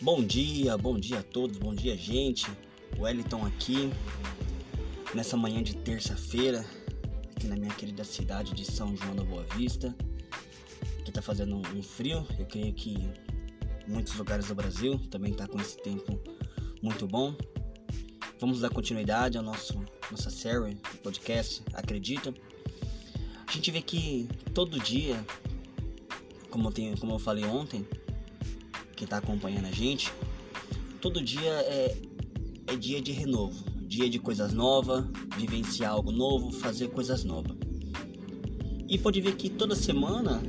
Bom dia, bom dia a todos, bom dia, gente. Wellington aqui, nessa manhã de terça-feira, aqui na minha querida cidade de São João da Boa Vista. Aqui tá fazendo um frio, eu creio que muitos lugares do Brasil também tá com esse tempo muito bom. Vamos dar continuidade ao nosso nossa série podcast Acredita. A gente vê que todo dia, como, tem, como eu falei ontem, que está acompanhando a gente, todo dia é, é dia de renovo, dia de coisas novas, vivenciar algo novo, fazer coisas novas. E pode ver que toda semana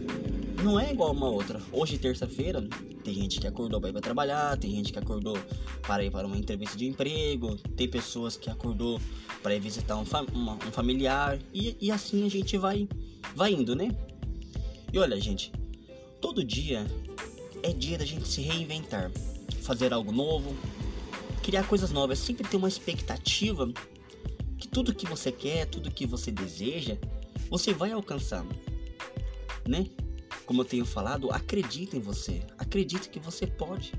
não é igual uma outra. Hoje, terça-feira, tem gente que acordou para ir para trabalhar, tem gente que acordou para ir para uma entrevista de emprego, tem pessoas que acordou para ir visitar um, uma, um familiar e, e assim a gente vai, vai indo, né? E olha, gente, todo dia é dia da gente se reinventar, fazer algo novo, criar coisas novas, sempre ter uma expectativa que tudo que você quer, tudo que você deseja, você vai alcançar, né? Como eu tenho falado, acredita em você. Acredita que você pode.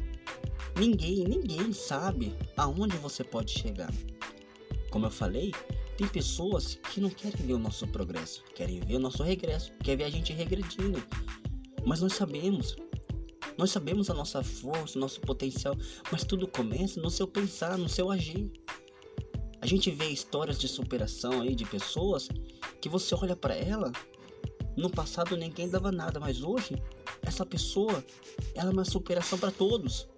Ninguém, ninguém sabe aonde você pode chegar. Como eu falei, tem pessoas que não querem ver o nosso progresso, querem ver o nosso regresso, querem ver a gente regredindo. Mas nós sabemos, nós sabemos a nossa força, o nosso potencial, mas tudo começa no seu pensar, no seu agir. A gente vê histórias de superação aí de pessoas que você olha para ela no passado ninguém dava nada, mas hoje essa pessoa ela é uma superação para todos.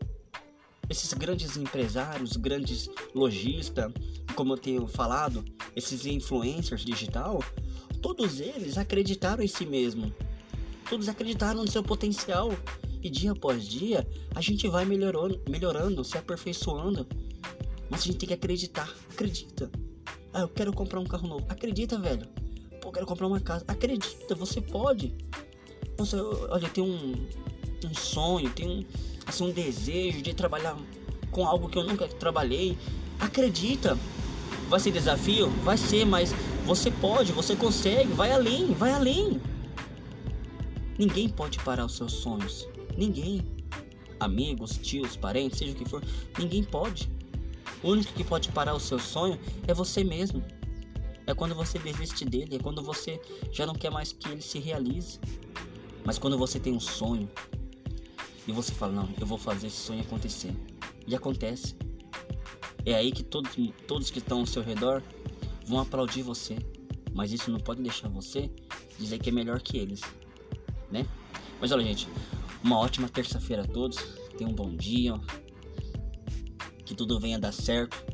Esses grandes empresários, grandes lojistas, como eu tenho falado, esses influencers digital, todos eles acreditaram em si mesmo. Todos acreditaram no seu potencial. E dia após dia, a gente vai melhorando, melhorando, se aperfeiçoando. Mas a gente tem que acreditar. Acredita. Ah, eu quero comprar um carro novo. Acredita, velho pô, quero comprar uma casa. Acredita, você pode. Você, olha, tem um, um sonho, tem um, assim, um desejo de trabalhar com algo que eu nunca trabalhei. Acredita. Vai ser desafio? Vai ser, mas você pode, você consegue, vai além, vai além. Ninguém pode parar os seus sonhos. Ninguém. Amigos, tios, parentes, seja o que for, ninguém pode. O único que pode parar o seu sonho é você mesmo. É quando você desiste dele, é quando você já não quer mais que ele se realize. Mas quando você tem um sonho e você fala, não, eu vou fazer esse sonho acontecer. E acontece. É aí que todos, todos que estão ao seu redor vão aplaudir você. Mas isso não pode deixar você dizer que é melhor que eles, né? Mas olha, gente, uma ótima terça-feira a todos. Tenham um bom dia. Que tudo venha dar certo.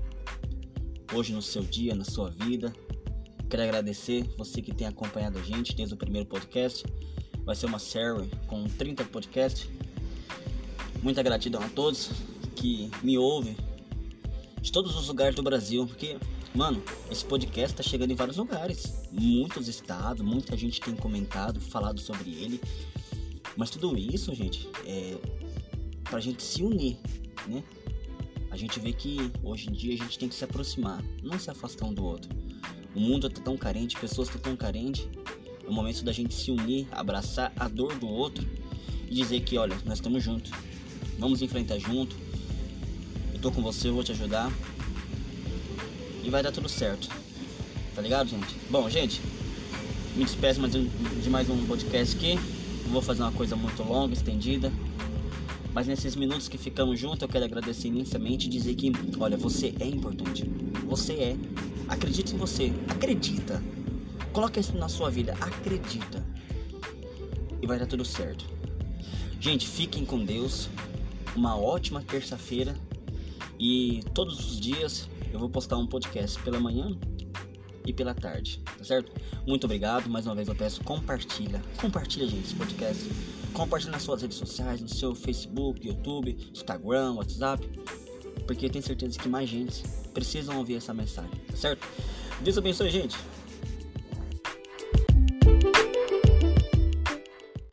Hoje no seu dia, na sua vida. Quero agradecer você que tem acompanhado a gente desde o primeiro podcast. Vai ser uma série com 30 podcasts. Muita gratidão a todos que me ouvem de todos os lugares do Brasil, porque, mano, esse podcast tá chegando em vários lugares, muitos estados, muita gente tem comentado, falado sobre ele. Mas tudo isso, gente, é pra gente se unir, né? A gente vê que hoje em dia a gente tem que se aproximar, não se afastar um do outro. O mundo está tão carente, pessoas estão tão carentes. É o momento da gente se unir, abraçar a dor do outro e dizer que, olha, nós estamos juntos. Vamos enfrentar junto. Eu tô com você, eu vou te ajudar. E vai dar tudo certo. Tá ligado, gente? Bom, gente, me despeço de mais um podcast aqui. Não vou fazer uma coisa muito longa, estendida. Mas nesses minutos que ficamos juntos, eu quero agradecer imensamente e dizer que, olha, você é importante. Você é. Acredite em você. Acredita. Coloque isso na sua vida. Acredita. E vai dar tudo certo. Gente, fiquem com Deus. Uma ótima terça-feira. E todos os dias eu vou postar um podcast pela manhã e pela tarde, tá certo? Muito obrigado, mais uma vez eu peço compartilha, compartilha gente esse podcast, compartilha nas suas redes sociais, no seu Facebook, YouTube, Instagram, WhatsApp, porque eu tenho certeza que mais gente precisam ouvir essa mensagem, tá certo? Deus abençoe, gente.